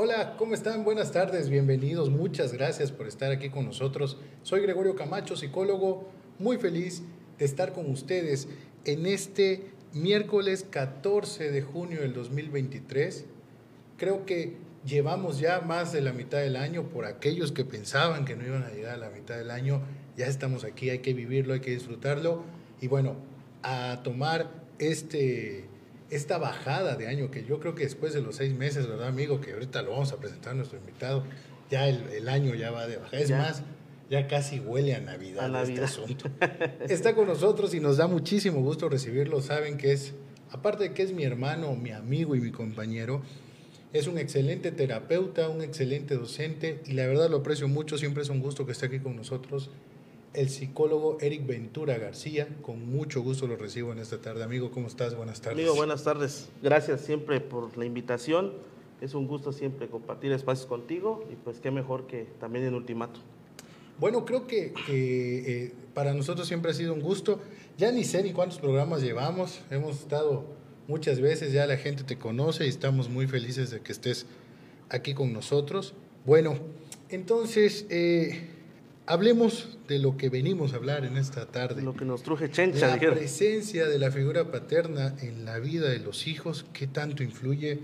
Hola, ¿cómo están? Buenas tardes, bienvenidos. Muchas gracias por estar aquí con nosotros. Soy Gregorio Camacho, psicólogo, muy feliz de estar con ustedes en este miércoles 14 de junio del 2023. Creo que llevamos ya más de la mitad del año por aquellos que pensaban que no iban a llegar a la mitad del año. Ya estamos aquí, hay que vivirlo, hay que disfrutarlo. Y bueno, a tomar este, esta bajada de año que yo creo que después de los seis meses, ¿verdad, amigo? Que ahorita lo vamos a presentar a nuestro invitado, ya el, el año ya va de bajada. Es más, ya casi huele a Navidad, este asunto. Está con nosotros y nos da muchísimo gusto recibirlo. Saben que es, aparte de que es mi hermano, mi amigo y mi compañero, es un excelente terapeuta, un excelente docente y la verdad lo aprecio mucho. Siempre es un gusto que esté aquí con nosotros. El psicólogo Eric Ventura García, con mucho gusto lo recibo en esta tarde. Amigo, ¿cómo estás? Buenas tardes. Amigo, buenas tardes. Gracias siempre por la invitación. Es un gusto siempre compartir espacios contigo y pues qué mejor que también en Ultimato. Bueno, creo que eh, para nosotros siempre ha sido un gusto. Ya ni sé ni cuántos programas llevamos. Hemos estado muchas veces, ya la gente te conoce y estamos muy felices de que estés aquí con nosotros. Bueno, entonces, eh, hablemos de lo que venimos a hablar en esta tarde. Lo que nos truje chencha. La presencia de la figura paterna en la vida de los hijos, ¿qué tanto influye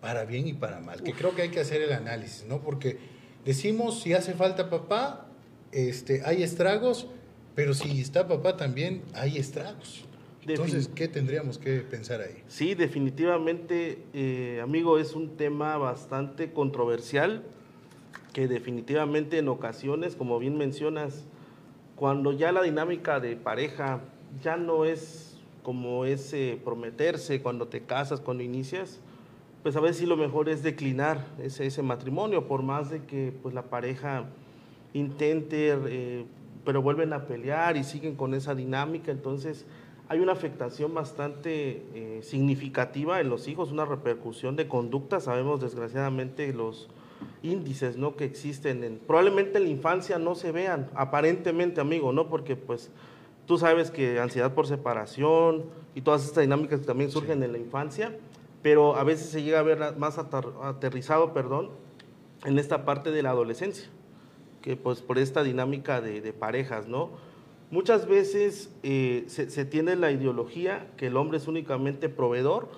para bien y para mal? Que creo que hay que hacer el análisis, ¿no? Porque decimos, si hace falta papá, este, hay estragos, pero si está papá también hay estragos. Entonces, ¿qué tendríamos que pensar ahí? Sí, definitivamente, eh, amigo, es un tema bastante controversial que definitivamente en ocasiones, como bien mencionas, cuando ya la dinámica de pareja ya no es como ese prometerse cuando te casas, cuando inicias, pues a veces lo mejor es declinar ese, ese matrimonio, por más de que pues la pareja intente, eh, pero vuelven a pelear y siguen con esa dinámica. Entonces, hay una afectación bastante eh, significativa en los hijos, una repercusión de conducta. Sabemos, desgraciadamente, los índices ¿no? que existen. En, probablemente en la infancia no se vean, aparentemente, amigo, ¿no? Porque, pues, tú sabes que ansiedad por separación y todas estas dinámicas que también surgen en la infancia, pero a veces se llega a ver más aterrizado, perdón, en esta parte de la adolescencia que pues por esta dinámica de, parejas, ¿no? Muchas veces eh, se, tiene la ideología que el hombre es únicamente proveedor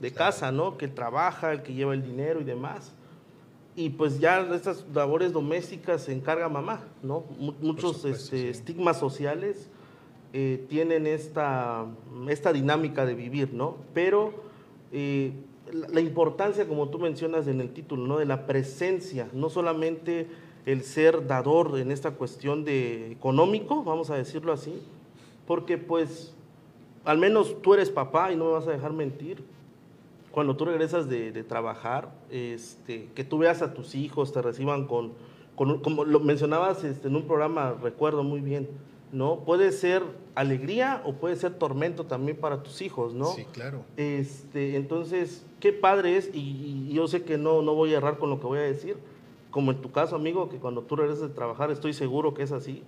de casa, ¿no? Que trabaja, el que lleva el dinero y demás. Y pues ya estas labores domésticas se encarga mamá, ¿no? Muchos este, estigmas sociales eh, tienen esta, esta dinámica de vivir, ¿no? Pero eh, la, la importancia, como tú mencionas en el título, ¿no? De la presencia, no solamente el ser dador en esta cuestión de económico, vamos a decirlo así, porque pues al menos tú eres papá y no me vas a dejar mentir. Cuando tú regresas de, trabajar, este, que tú veas a tus hijos, te reciban con, como lo mencionabas este, en un programa, recuerdo muy bien, ¿no? Puede ser alegría o puede ser tormento también para tus hijos, ¿no? Sí, claro. Este, entonces, qué padre es, y, y yo sé que no, no voy a errar con lo que voy a decir, como en tu caso, amigo, que cuando tú regresas de trabajar, estoy seguro que es así,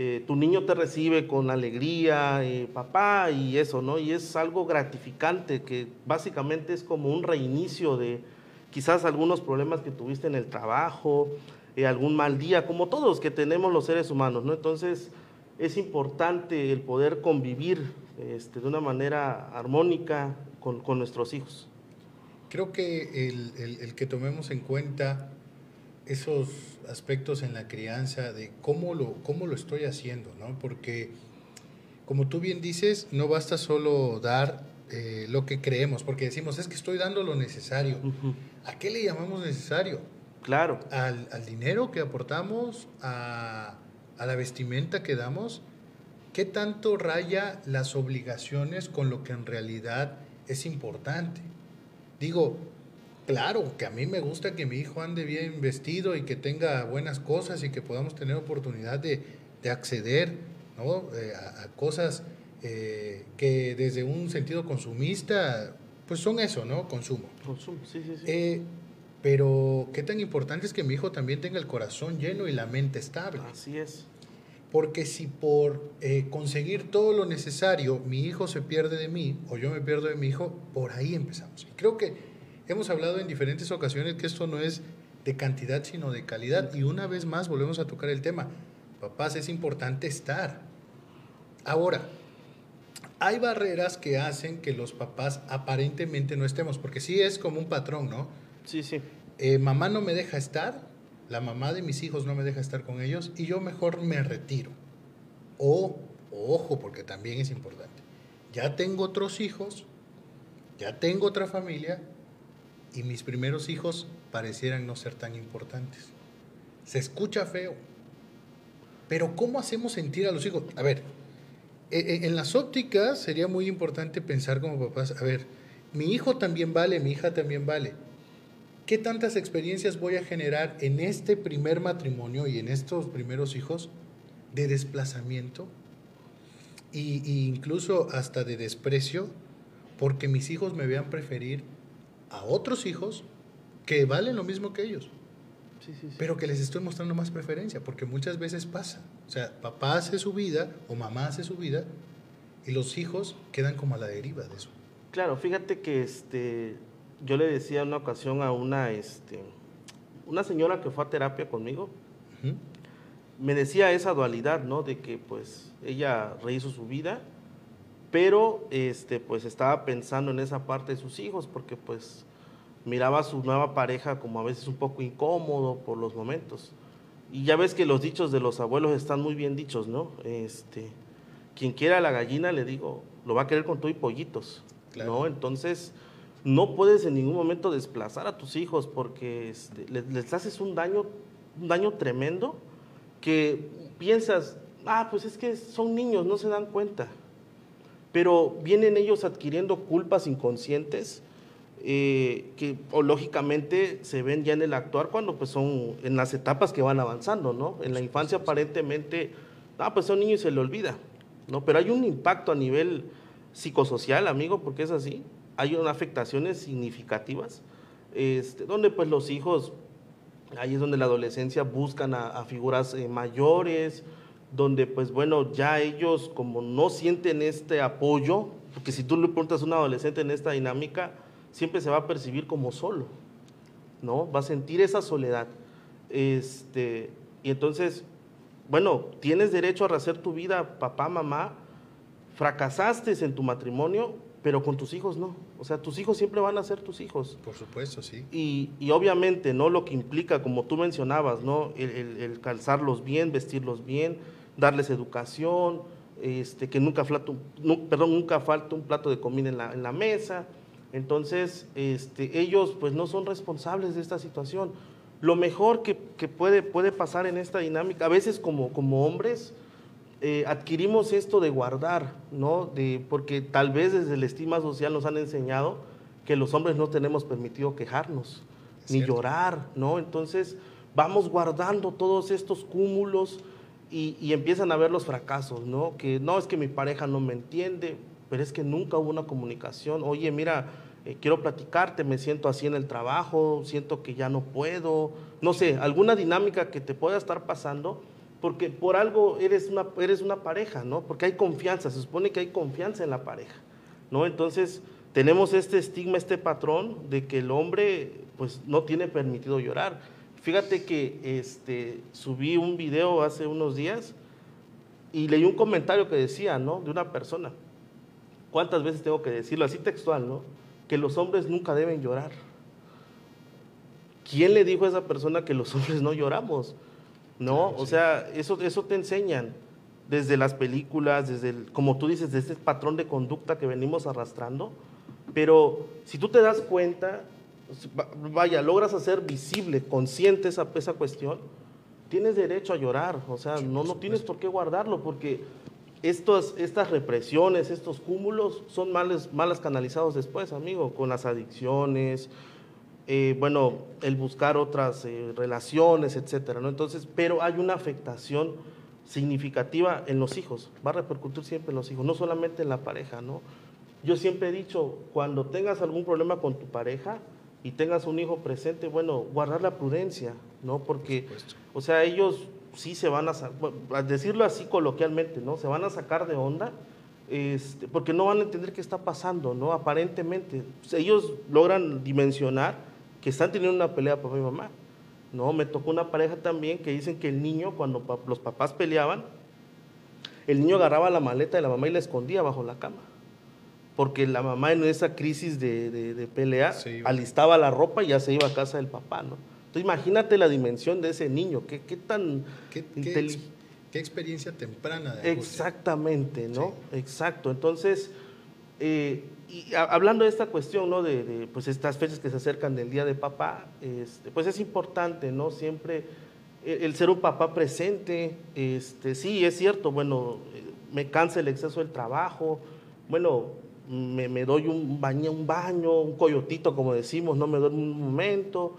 eh, tu niño te recibe con alegría, eh, papá, y eso, ¿no? Y es algo gratificante, que básicamente es como un reinicio de quizás algunos problemas que tuviste en el trabajo, eh, algún mal día, como todos que tenemos los seres humanos, ¿no? Entonces, es importante el poder convivir este, de una manera armónica con, nuestros hijos. Creo que el que tomemos en cuenta esos aspectos en la crianza de cómo lo, cómo lo estoy haciendo, ¿no? Porque, como tú bien dices, no basta solo dar eh, lo que creemos, porque decimos, es que estoy dando lo necesario. ¿A qué le llamamos necesario? Claro. Al, al dinero que aportamos, a, a la vestimenta que damos. ¿Qué tanto raya las obligaciones con lo que en realidad es importante? Digo, Claro, que a mí me gusta que mi hijo ande bien vestido y que tenga buenas cosas y que podamos tener oportunidad de, de acceder ¿no? Eh, a, a, cosas eh, que desde un sentido consumista, pues son eso, ¿no? Consumo. Consumo, sí, sí, sí. Eh, pero qué tan importante es que mi hijo también tenga el corazón lleno y la mente estable. Así es. Porque si por eh, conseguir todo lo necesario mi hijo se pierde de mí o yo me pierdo de mi hijo, por ahí empezamos. Y creo que hemos hablado en diferentes ocasiones que esto no es de cantidad, sino de calidad. Y una vez más volvemos a tocar el tema. Papás, es importante estar. Ahora, hay barreras que hacen que los papás aparentemente no estemos, porque sí es como un patrón, ¿no? Sí, sí. Eh, mamá no me deja estar, la mamá de mis hijos no me deja estar con ellos y yo mejor me retiro. O, ojo, porque también es importante, ya tengo otros hijos, ya tengo otra familia y mis primeros hijos parecieran no ser tan importantes. Se escucha feo, pero ¿cómo hacemos sentir a los hijos? A ver, e, e, en las ópticas sería muy importante pensar como papás, a ver, mi hijo también vale, mi hija también vale. ¿Qué tantas experiencias voy a generar en este primer matrimonio y en estos primeros hijos de desplazamiento e, incluso hasta de desprecio porque mis hijos me vean preferir a otros hijos que valen lo mismo que ellos? Pero que les estoy mostrando más preferencia, porque muchas veces pasa. O sea, papá hace su vida o mamá hace su vida y los hijos quedan como a la deriva de eso. Claro, fíjate que este, yo le decía en una ocasión a una, este, una señora que fue a terapia conmigo, me decía esa dualidad, ¿no? De que pues ella rehizo su vida, pero este, pues estaba pensando en esa parte de sus hijos, porque pues miraba a su nueva pareja como a veces un poco incómodo por los momentos. Y ya ves que los dichos de los abuelos están muy bien dichos, ¿no? Este, quien quiera la gallina, le digo, lo va a querer con todo y pollitos, ¿no? Entonces, no puedes en ningún momento desplazar a tus hijos porque este, les, haces un daño, un daño tremendo que piensas, ah, pues es que son niños, no se dan cuenta. Pero vienen ellos adquiriendo culpas inconscientes eh, que o, lógicamente se ven ya en el actuar cuando pues son en las etapas que van avanzando, ¿no? En la infancia aparentemente, ah, pues son niños y se le olvida, ¿no? Pero hay un impacto a nivel psicosocial, amigo, porque es así. Hay unas afectaciones significativas, este, donde pues los hijos, ahí es donde la adolescencia buscan a, figuras eh, mayores, donde pues bueno, ya ellos como no sienten este apoyo, porque si tú le preguntas a un adolescente en esta dinámica, siempre se va a percibir como solo, ¿no? Va a sentir esa soledad. Este, y entonces, bueno, tienes derecho a rehacer tu vida, papá, mamá, fracasaste en tu matrimonio, pero con tus hijos no. O sea, tus hijos siempre van a ser tus hijos. Por supuesto, sí. Y, y obviamente, ¿no? Lo que implica, como tú mencionabas, ¿no? El, calzarlos bien, vestirlos bien, darles educación, este, que nunca, falta perdón, nunca falte un plato de comida en la, en la mesa, entonces, este, ellos pues no son responsables de esta situación. Lo mejor que, puede, puede, pasar en esta dinámica, a veces como, como hombres, eh, adquirimos esto de guardar, ¿no? De, porque tal vez desde el estima social nos han enseñado que los hombres no tenemos permitido quejarnos, ni llorar, ¿no? Entonces, vamos guardando todos estos cúmulos y, empiezan a ver los fracasos, ¿no? Que no es que mi pareja no me entiende, pero es que nunca hubo una comunicación. Oye, mira, eh, quiero platicarte, me siento así en el trabajo, siento que ya no puedo, no sé, alguna dinámica que te pueda estar pasando, porque por algo eres una, eres una pareja, ¿no? Porque hay confianza, se supone que hay confianza en la pareja, ¿no? Entonces, tenemos este estigma, este patrón de que el hombre, pues, no tiene permitido llorar. Fíjate que este, subí un video hace unos días y leí un comentario que decía, ¿no? De una persona ¿Cuántas veces tengo que decirlo así textual, no? Que los hombres nunca deben llorar. ¿Quién le dijo a esa persona que los hombres no lloramos? No, o sea, eso, eso te enseñan desde las películas, desde, el, como tú dices, desde este patrón de conducta que venimos arrastrando. Pero si tú te das cuenta, vaya, logras hacer visible, consciente esa, esa cuestión, tienes derecho a llorar. O sea, no, no tienes por qué guardarlo, porque estos, estas represiones, estos cúmulos son males, malas canalizados después, amigo, con las adicciones, eh, bueno, el buscar otras eh, relaciones, etcétera, ¿no? Entonces, pero hay una afectación significativa en los hijos, va a repercutir siempre en los hijos, no solamente en la pareja, ¿no? Yo siempre he dicho, cuando tengas algún problema con tu pareja y tengas un hijo presente, bueno, guardar la prudencia, ¿no? Porque, o sea, ellos sí se van a, a decirlo así coloquialmente, ¿no? Se van a sacar de onda este, porque no van a entender qué está pasando, ¿no? Aparentemente. Pues, ellos logran dimensionar que están teniendo una pelea papá y mamá. No, me tocó una pareja también que dicen que el niño, cuando los papás peleaban, el niño agarraba la maleta de la mamá y la escondía bajo la cama. Porque la mamá en esa crisis de, pelea alistaba la ropa y ya se iba a casa del papá, ¿no? Entonces imagínate la dimensión de ese niño, qué, qué tan... ¿Qué, qué, experiencia temprana de Exactamente, ¿no? Exacto. Entonces, eh, y hablando de esta cuestión, ¿no? De, pues estas fechas que se acercan del Día de Papá, este, pues es importante, ¿no? Siempre el, ser un papá presente, este, sí, es cierto, bueno, me cansa el exceso del trabajo, bueno, me, me doy un baño, un baño, un coyotito, como decimos, ¿no? Me doy un momento,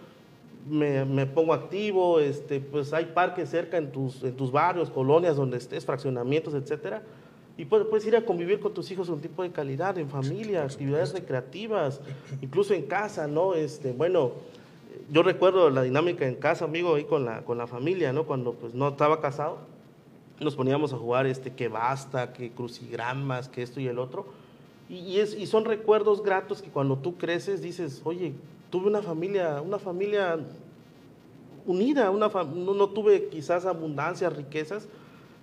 me, me, pongo activo, este, pues hay parques cerca en tus, en tus barrios, colonias donde estés, fraccionamientos, etcétera y puedes, ir a convivir con tus hijos un tipo de calidad, en familia, actividades recreativas, incluso en casa, ¿no? Este, bueno, yo recuerdo la dinámica en casa, amigo, ahí con la, con la familia, ¿no? Cuando pues no estaba casado, nos poníamos a jugar este, que basta, que crucigramas, que esto y el otro. Y, es, y son recuerdos gratos que cuando tú creces dices, oye, tuve una familia, una familia unida, una no, no tuve quizás abundancia, riquezas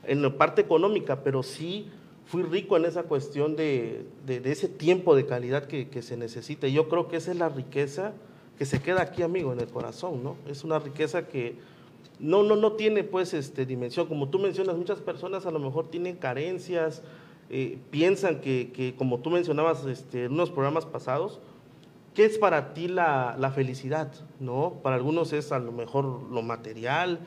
en la parte económica, pero sí fui rico en esa cuestión de, de, ese tiempo de calidad que, que, se necesita. Y yo creo que esa es la riqueza que se queda aquí, amigo, en el corazón, ¿no? Es una riqueza que no, no, no tiene, pues, este, dimensión. Como tú mencionas, muchas personas a lo mejor tienen carencias, eh, piensan que, como tú mencionabas este, en unos programas pasados, ¿qué es para ti la, la felicidad? ¿No? Para algunos es a lo mejor lo material,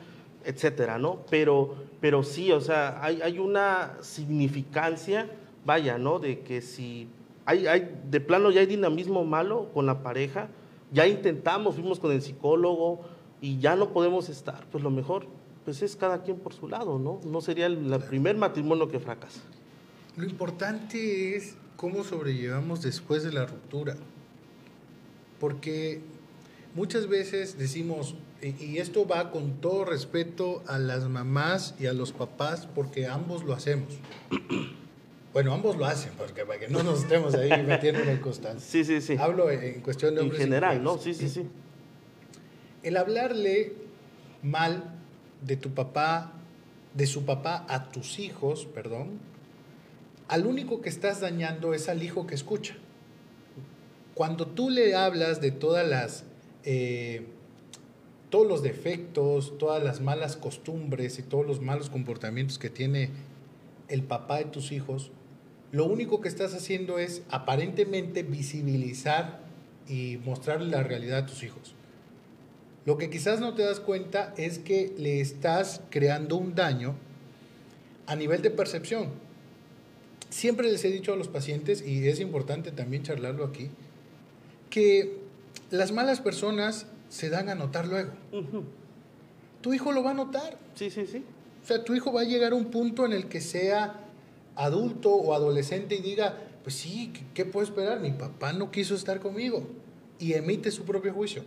etcétera, ¿no? Pero, pero sí, o sea, hay, hay una significancia, vaya, ¿no? De que si hay, hay, de plano ya hay dinamismo malo con la pareja, ya intentamos, fuimos con el psicólogo y ya no podemos estar, pues lo mejor, pues es cada quien por su lado, ¿no? No sería el, primer matrimonio que fracasa. Lo importante es cómo sobrellevamos después de la ruptura, porque muchas veces decimos, y esto va con todo respeto a las mamás y a los papás, porque ambos lo hacemos. Bueno, ambos lo hacen, porque para que no nos estemos ahí metiendo en el constante. Sí, sí, sí. Hablo en cuestión de hombres. En general, ¿no? Sí, sí, sí. El hablarle mal de tu papá, de su papá a tus hijos, perdón, al único que estás dañando es al hijo que escucha. Cuando tú le hablas de todas las eh, todos los defectos, todas las malas costumbres y todos los malos comportamientos que tiene el papá de tus hijos, lo único que estás haciendo es aparentemente visibilizar y mostrarle la realidad a tus hijos. Lo que quizás no te das cuenta es que le estás creando un daño a nivel de percepción. Siempre les he dicho a los pacientes, y es importante también charlarlo aquí, que las malas personas se dan a notar luego. Tu hijo lo va a notar. Sí, sí, sí. O sea, tu hijo va a llegar a un punto en el que sea adulto o adolescente y diga, pues sí, ¿qué, puedo esperar? Mi papá no quiso estar conmigo. Y emite su propio juicio.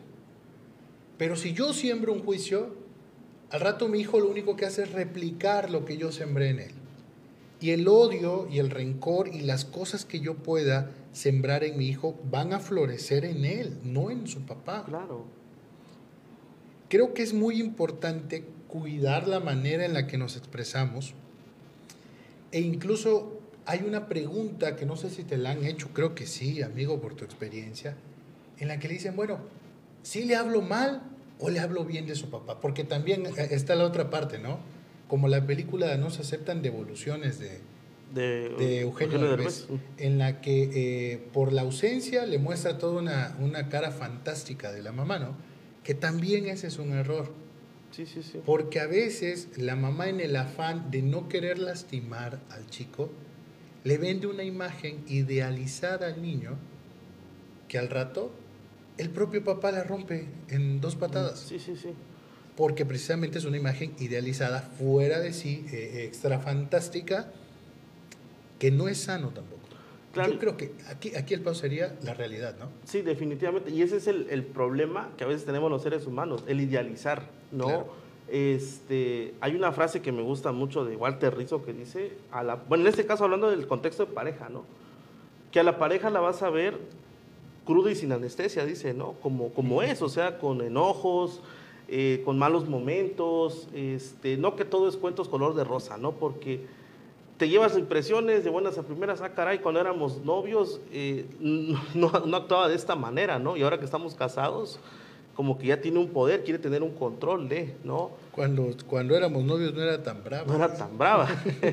Pero si yo siembro un juicio, al rato mi hijo lo único que hace es replicar lo que yo sembré en él. Y el odio y el rencor y las cosas que yo pueda sembrar en mi hijo van a florecer en él, no en su papá. Claro. Creo que es muy importante cuidar la manera en la que nos expresamos e incluso hay una pregunta que no sé si te la han hecho, creo que sí, amigo, por tu experiencia, en la que le dicen, bueno, ¿sí le hablo mal o le hablo bien de su papá? Porque también eh, está la otra parte, ¿no? Como la película No se aceptan devoluciones de, de, Eugenio, Derbez, en la que eh, por la ausencia le muestra toda una, una cara fantástica de la mamá, ¿no? que también ese es un error. Sí, sí, sí. Porque a veces la mamá en el afán de no querer lastimar al chico, le vende una imagen idealizada al niño que al rato el propio papá la rompe en dos patadas. Sí, sí, sí. Porque precisamente es una imagen idealizada fuera de sí, eh, extra fantástica, que no es sano tampoco. Yo creo que aquí, aquí el paso sería la realidad, ¿no? Sí, definitivamente. Y ese es el, el, problema que a veces tenemos los seres humanos, el idealizar, ¿no? Este, hay una frase que me gusta mucho de Walter Rizzo que dice, a la, bueno, en este caso hablando del contexto de pareja, ¿no? Que a la pareja la vas a ver cruda y sin anestesia, dice, ¿no? Como, como es, o sea, con enojos, eh, con malos momentos, este, no que todo es cuentos color de rosa, ¿no? Porque te llevas impresiones de buenas a primeras, ah, caray, cuando éramos novios eh, no, no, actuaba de esta manera, ¿no? Y ahora que estamos casados, como que ya tiene un poder, quiere tener un control de, ¿no? Cuando, cuando éramos novios no era tan brava. No era tan brava.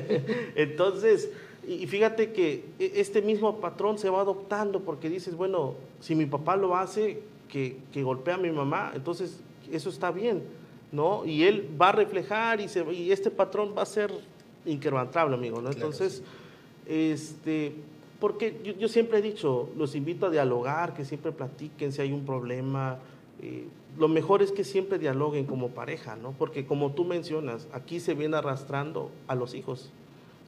Entonces, y fíjate que e, este mismo patrón se va adoptando porque dices, bueno, si mi papá lo hace, que, que golpea a mi mamá, entonces eso está bien, ¿no? Y él va a reflejar y, se, y este patrón va a ser inquebrantable, amigo, ¿no? Entonces, este, porque yo, yo, siempre he dicho, los invito a dialogar, que siempre platiquen si hay un problema. Eh, lo mejor es que siempre dialoguen como pareja, ¿no? Porque como tú mencionas, aquí se viene arrastrando a los hijos.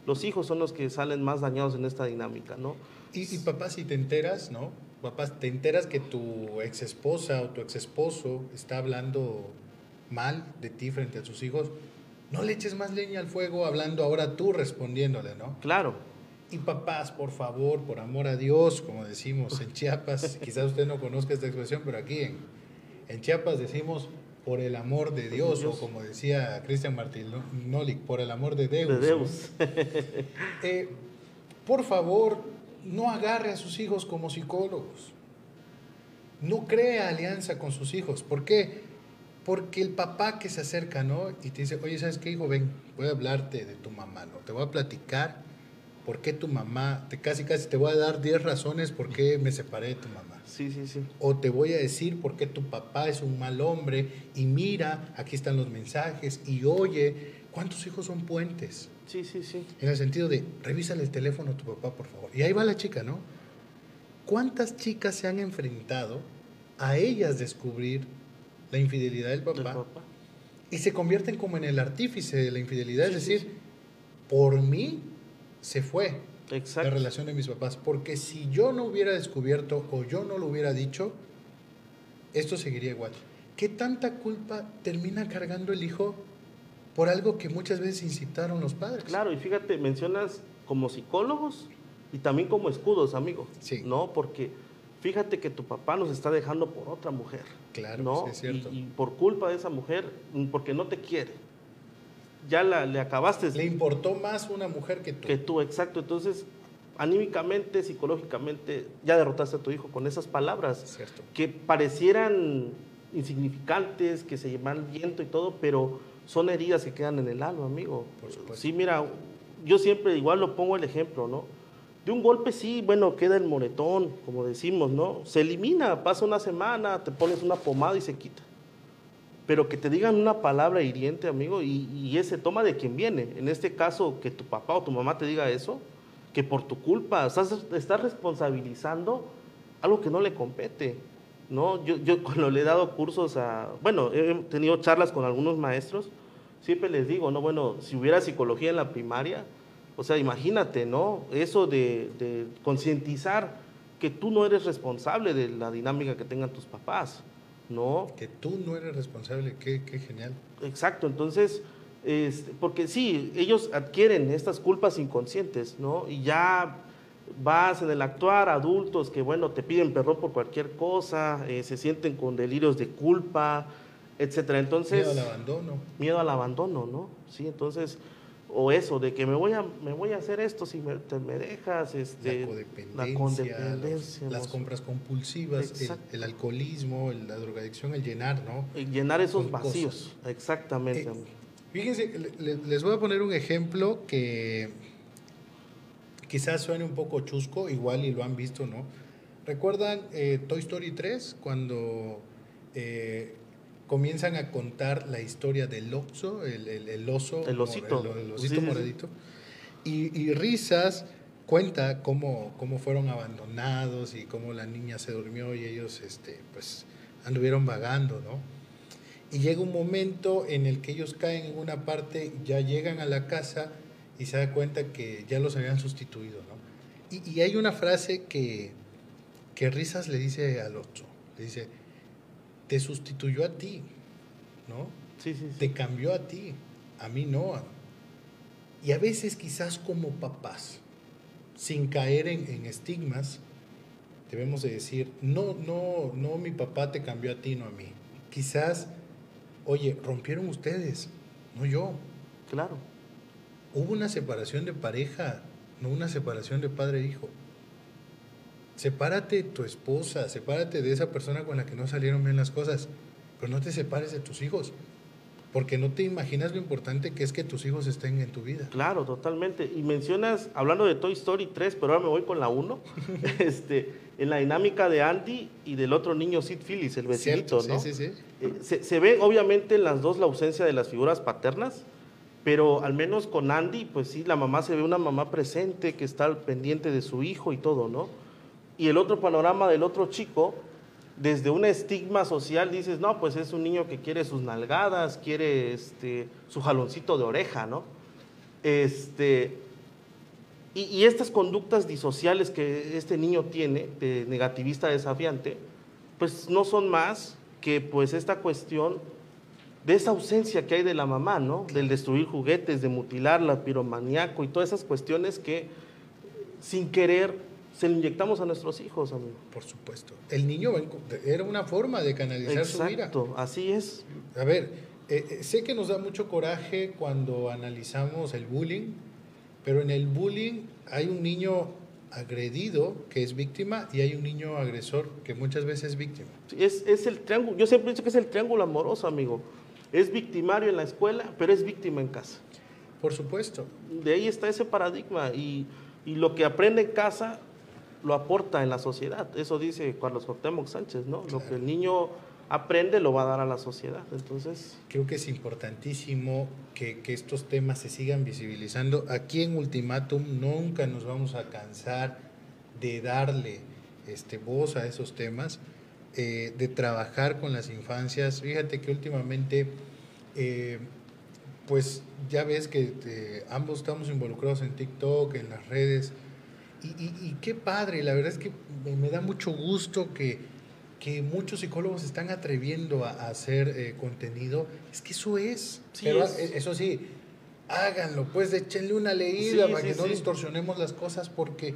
Los hijos son los que salen más dañados en esta dinámica, ¿no? Y, y papá, si te enteras, ¿no? Papá, te enteras que tu ex esposa o tu ex esposo está hablando mal de ti frente a sus hijos, no le eches más leña al fuego hablando ahora tú respondiéndole, ¿no? Claro. Y papás, por favor, por amor a Dios, como decimos en Chiapas, quizás usted no conozca esta expresión, pero aquí en, en Chiapas decimos por el amor de Dios, Dios. o como decía Cristian Martín Nolik, por el amor de Deus. De Deus. ¿no? eh, por favor, no agarre a sus hijos como psicólogos. No crea alianza con sus hijos. ¿Por qué? Porque el papá que se acerca, ¿no? Y te dice, oye, ¿sabes qué, hijo? Ven, voy a hablarte de tu mamá, ¿no? Te voy a platicar por qué tu mamá, te casi casi te voy a dar 10 razones por qué me separé de tu mamá. Sí, sí, sí. O te voy a decir por qué tu papá es un mal hombre y mira, aquí están los mensajes y oye, ¿cuántos hijos son puentes? Sí, sí, sí. En el sentido de, revísale el teléfono a tu papá, por favor. Y ahí va la chica, ¿no? ¿Cuántas chicas se han enfrentado a ellas descubrir la infidelidad del papá, Del papá. y se convierten como en el artífice de la infidelidad? Sí, es sí, decir, sí. por mí se fue la Exacto. relación de mis papás. Porque si yo no hubiera descubierto o yo no lo hubiera dicho, esto seguiría igual. ¿Qué tanta culpa termina cargando el hijo por algo que muchas veces incitaron los padres? Claro, y fíjate, mencionas como psicólogos y también como escudos, amigo. Sí. ¿No? Porque fíjate que tu papá nos está dejando por otra mujer. Claro, ¿no? sí, es cierto. Y, y por culpa de esa mujer, mm, porque no te quiere. Ya la, le acabaste Le importó más una mujer que tú. que tú, exacto. Entonces, anímicamente, psicológicamente, ya derrotaste a tu hijo con esas palabras Es cierto. que parecieran insignificantes, que se llevan viento y todo, pero son heridas que quedan en el alma, amigo. Por supuesto. Sí, mira, yo siempre igual lo pongo el ejemplo, ¿no? De un golpe sí, bueno, queda el moretón, como decimos, ¿no? Se elimina, pasa una semana, te pones una pomada y se quita. Pero que te digan una palabra hiriente, amigo, y, y ese toma de quien viene. En este caso, que tu papá o tu mamá te diga eso, que por tu culpa estás, estás responsabilizando algo que no le compete. ¿No? Yo, yo cuando le he dado cursos a, bueno, he tenido charlas con algunos maestros, siempre les digo, no, bueno, si hubiera psicología en la primaria, o sea, imagínate, ¿no? Eso de, de concientizar que tú no eres responsable de la dinámica que tengan tus papás, ¿no? Que tú no eres responsable, qué, qué genial. Exacto, entonces, este, porque sí, ellos adquieren estas culpas inconscientes, ¿no? Y ya vas en el actuar, adultos que, bueno, te piden perdón por cualquier cosa, eh, se sienten con delirios de culpa, etcétera. Entonces, Miedo al abandono. miedo al abandono, ¿no? Sí, entonces, o eso, de que me voy a, me voy a hacer esto si me, te, me dejas, este, la codependencia, la codependencia, los- las compras compulsivas, el, alcoholismo, el- la drogadicción, el llenar, ¿no? llenar esos con vacíos, exactamente. Eh. Fíjense, le- le- les voy a poner un ejemplo que quizás suene un poco chusco, igual y lo han visto, ¿no? ¿Recuerdan eh, Toy Story 3 cuando eh, comienzan a contar la historia del oso, el, el- el oso, El osito. el, el Sí, osito sí, sí. moradito? Y, y Risas cuenta cómo, cómo fueron abandonados y cómo la niña se durmió y ellos este, pues, anduvieron vagando, ¿no? Y llega un momento en el que ellos caen en una parte, ya llegan a la casa y se da cuenta que ya los habían sustituido, ¿no? Y, y hay una frase que, que Risas le dice al otro, le dice, te sustituyó a ti, ¿no? Sí, sí, sí. Te cambió a ti, a mí no. Y a veces quizás como papás, sin caer en, en estigmas, debemos de decir, no, no, no, mi papá te cambió a ti, no a mí. Quizás, oye, rompieron ustedes, no yo. Claro. Hubo una separación de pareja, no una separación de padre e hijo. Sepárate de tu esposa, sepárate de esa persona con la que no salieron bien las cosas, pero no te separes de tus hijos, porque no te imaginas lo importante que es que tus hijos estén en tu vida. Claro, totalmente. Y mencionas, hablando de Toy Story 3, pero ahora me voy con la 1, este, en la dinámica de Andy y del otro niño Sid Phillips, el vecinito, Cierto, ¿no? Sí, sí, sí. Eh, se, se ve obviamente en las dos la ausencia de las figuras paternas, pero al menos con Andy, pues sí, la mamá se ve una mamá presente que está al pendiente de su hijo y todo, ¿no? Y el otro panorama del otro chico, desde un estigma social dices, no, pues es un niño que quiere sus nalgadas, quiere este, su jaloncito de oreja, ¿no? Este, y, estas conductas disociales que este niño tiene, de negativista desafiante, pues no son más que pues esta cuestión de esa ausencia que hay de la mamá, ¿no? Del destruir juguetes, de mutilarla, piromaníaco y todas esas cuestiones que sin querer se le inyectamos a nuestros hijos, amigo. Por supuesto. El niño era una forma de canalizar su ira. Exacto, así es. A ver, eh, eh, sé que nos da mucho coraje cuando analizamos el bullying, pero en el bullying hay un niño agredido que es víctima y hay un niño agresor que muchas veces es víctima. Es, es el triángulo, yo siempre he dicho que es el triángulo amoroso, amigo. Es victimario en la escuela, pero es víctima en casa. Por supuesto. De ahí está ese paradigma y, y lo que aprende en casa lo aporta en la sociedad. Eso dice Carlos Cuauhtémoc Sánchez, ¿no? Lo que el niño aprende lo va a dar a la sociedad. Entonces, Creo que es importantísimo que, que estos temas se sigan visibilizando. Aquí en Ultimátum nunca nos vamos a cansar de darle este, voz a esos temas, eh, de trabajar con las infancias. Fíjate que últimamente, eh, pues ya ves que eh, ambos estamos involucrados en TikTok, en las redes. Y, y- y qué padre, la verdad es que me, me da mucho gusto que, que muchos psicólogos están atreviendo a, a hacer eh, contenido. Es que eso es. Sí, Pero es. eso sí, háganlo, pues échenle una leída Sí, para sí, que no distorsionemos las cosas porque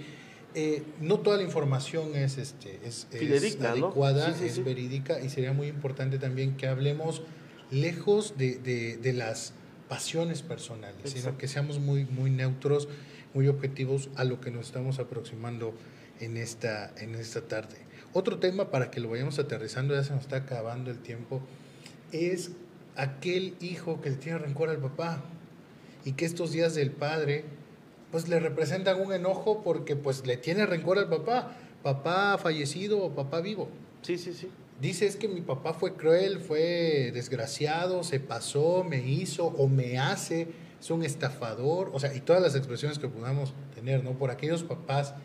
eh, no toda la información es, este, es, es adecuada, Sí, sí, es sí. verídica y sería muy importante también que hablemos lejos de, de- de las pasiones personales, sino Exacto. que seamos muy, muy neutros, muy objetivos a lo que nos estamos aproximando en esta, en esta tarde. Otro tema para que lo vayamos aterrizando, ya se nos está acabando el tiempo, es aquel hijo que le tiene rencor al papá y que estos días del padre pues le representan un enojo porque pues le tiene rencor al papá, papá fallecido o papá vivo. sí, sí, sí. Dice es que mi papá fue cruel, fue desgraciado, se pasó, me hizo o me hace, es un estafador, o sea, y todas las expresiones que podamos tener, ¿no? Por aquellos papás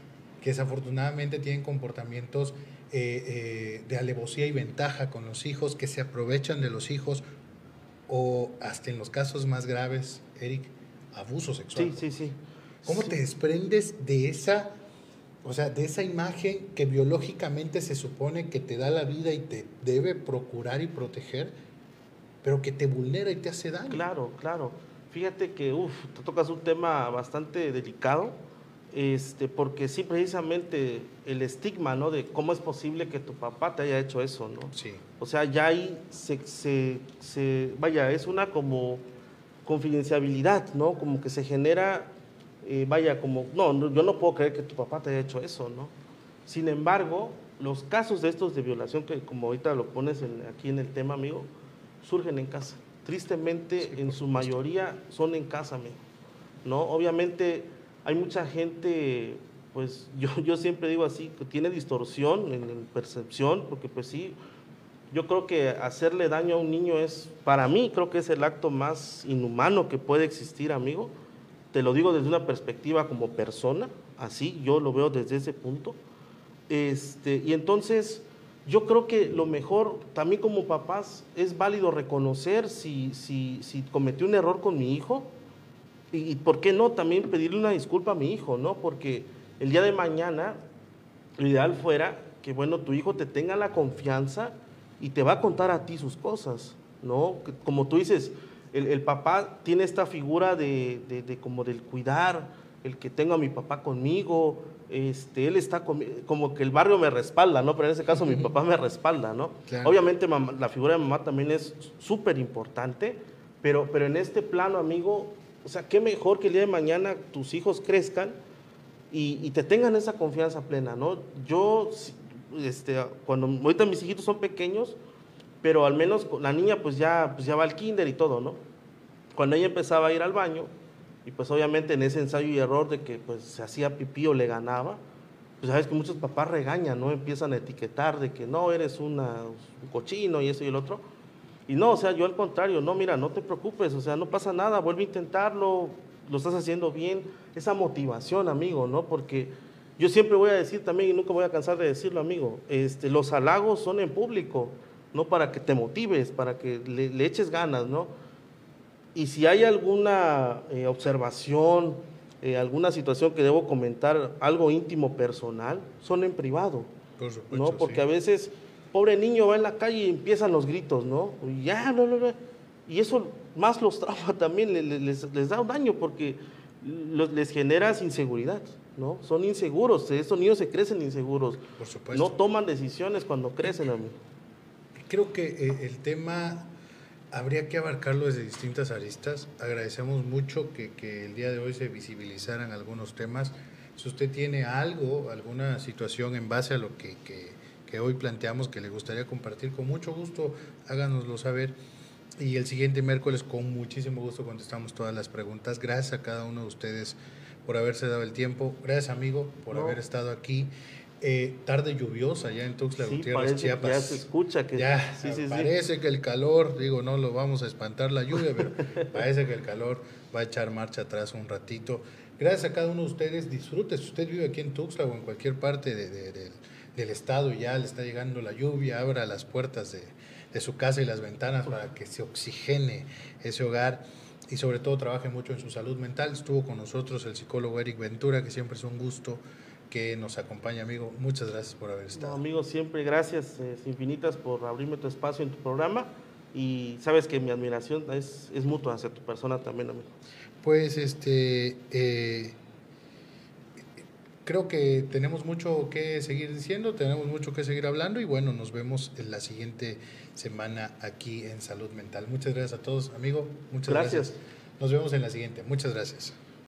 que desafortunadamente tienen comportamientos eh, eh, de alevosía y ventaja con los hijos, que se aprovechan de los hijos, o hasta en los casos más graves, Eric, abuso sexual. Sí, sí, sí. ¿Cómo Sí. te desprendes de esa, o sea, de esa imagen que biológicamente se supone que te da la vida y te debe procurar y proteger, pero que te vulnera y te hace daño? Claro, claro. Fíjate que, uff, te tocas un tema bastante delicado, este, porque sí, precisamente el estigma, ¿no? De cómo es posible que tu papá te haya hecho eso, ¿no? Sí, O sea, ya ahí se, se, se- vaya, es una como confidenciabilidad, ¿no? Como que se genera, eh, vaya, como, no, yo no puedo creer que tu papá te haya hecho eso, ¿no? Sin embargo, los casos de estos de violación, que como ahorita lo pones en- aquí en el tema, amigo, surgen en casa. Tristemente, Sí, en su mayoría son en casa, amigo. ¿No? Obviamente, hay mucha gente, pues yo, yo siempre digo así, que tiene distorsión en, en percepción, porque pues sí, yo creo que hacerle daño a un niño es, para mí, creo que es el acto más inhumano que puede existir, amigo. Te lo digo desde una perspectiva como persona, así, yo lo veo desde ese punto. Este, y entonces, yo creo que lo mejor, también como papás, es válido reconocer si, si, si cometí un error con mi hijo, y, y por qué no también pedirle una disculpa a mi hijo, ¿no? Porque el día de mañana, lo ideal fuera que, bueno, tu hijo te tenga la confianza y te va a contar a ti sus cosas. ¿no? Como tú dices, el, papá tiene esta figura de, de, como del cuidar, el que tengo a mi papá conmigo, este, él está como que el barrio me respalda, ¿no? Pero en ese caso mi papá me respalda, ¿no? Obviamente la figura de mamá también es súper importante, pero, pero en este plano, amigo, o sea, qué mejor que el día de mañana tus hijos crezcan y, te tengan esa confianza plena, ¿no? Yo, este, cuando ahorita mis hijitos son pequeños, pero al menos la niña pues ya, pues ya va al kinder y todo, ¿no? Cuando ella empezaba a ir al baño, y pues obviamente en ese ensayo y error de que pues se hacía pipí o le ganaba, pues sabes que muchos papás regañan, ¿no? Empiezan a etiquetar de que no, eres un cochino y eso y el otro. Y no, o sea, yo al contrario, no, mira, no te preocupes, o sea, no pasa nada, vuelve a intentarlo, lo estás haciendo bien. Esa motivación, amigo, ¿no? Porque yo siempre voy a decir también, y nunca voy a cansar de decirlo, amigo, este, los halagos son en público, no para que te motives, para que le eches ganas, ¿no? Y si hay alguna eh, observación, eh, alguna situación que debo comentar, algo íntimo, personal, son en privado. Por supuesto, ¿no? Porque a veces, pobre niño va en la calle y empiezan los gritos, ¿no? Y ya, no, no, no. Y eso más los trauma también, les, da un daño porque les genera inseguridad, ¿no? Son inseguros, estos niños se crecen inseguros. Por supuesto. No toman decisiones cuando crecen, a mí. Creo que eh, el tema habría que abarcarlo desde distintas aristas. Agradecemos mucho que, el día de hoy se visibilizaran algunos temas. Si usted tiene algo, alguna situación en base a lo que, hoy planteamos que le gustaría compartir, con mucho gusto háganoslo saber. Y el siguiente miércoles, con muchísimo gusto, contestamos todas las preguntas. Gracias a cada uno de ustedes por haberse dado el tiempo. Gracias, amigo, por haber estado aquí. Eh, tarde lluviosa ya en Tuxtla Gutiérrez, Chiapas. ya se escucha que ya parece que el calor, digo, no lo vamos a espantar la lluvia, pero parece que el calor va a echar marcha atrás un ratito. Gracias a cada uno de ustedes, disfrute. Si usted vive aquí en Tuxtla o en cualquier parte del estado y ya le está llegando la lluvia, abra las puertas de, de su casa y las ventanas para que se oxigene ese hogar y sobre todo trabaje mucho en su salud mental. Estuvo con nosotros el psicólogo Eric Ventura, que siempre es un gusto que nos acompaña, amigo. Muchas gracias por haber estado. No, amigo, siempre gracias eh, infinitas por abrirme tu espacio en tu programa y sabes que mi admiración es, es mutua hacia tu persona también, amigo. Pues este, eh, creo que tenemos mucho que seguir diciendo, tenemos mucho que seguir hablando y bueno, nos vemos en la siguiente semana aquí en Salud Mental. Muchas gracias a todos, amigo. Muchas gracias. gracias. Nos vemos en la siguiente. Muchas gracias.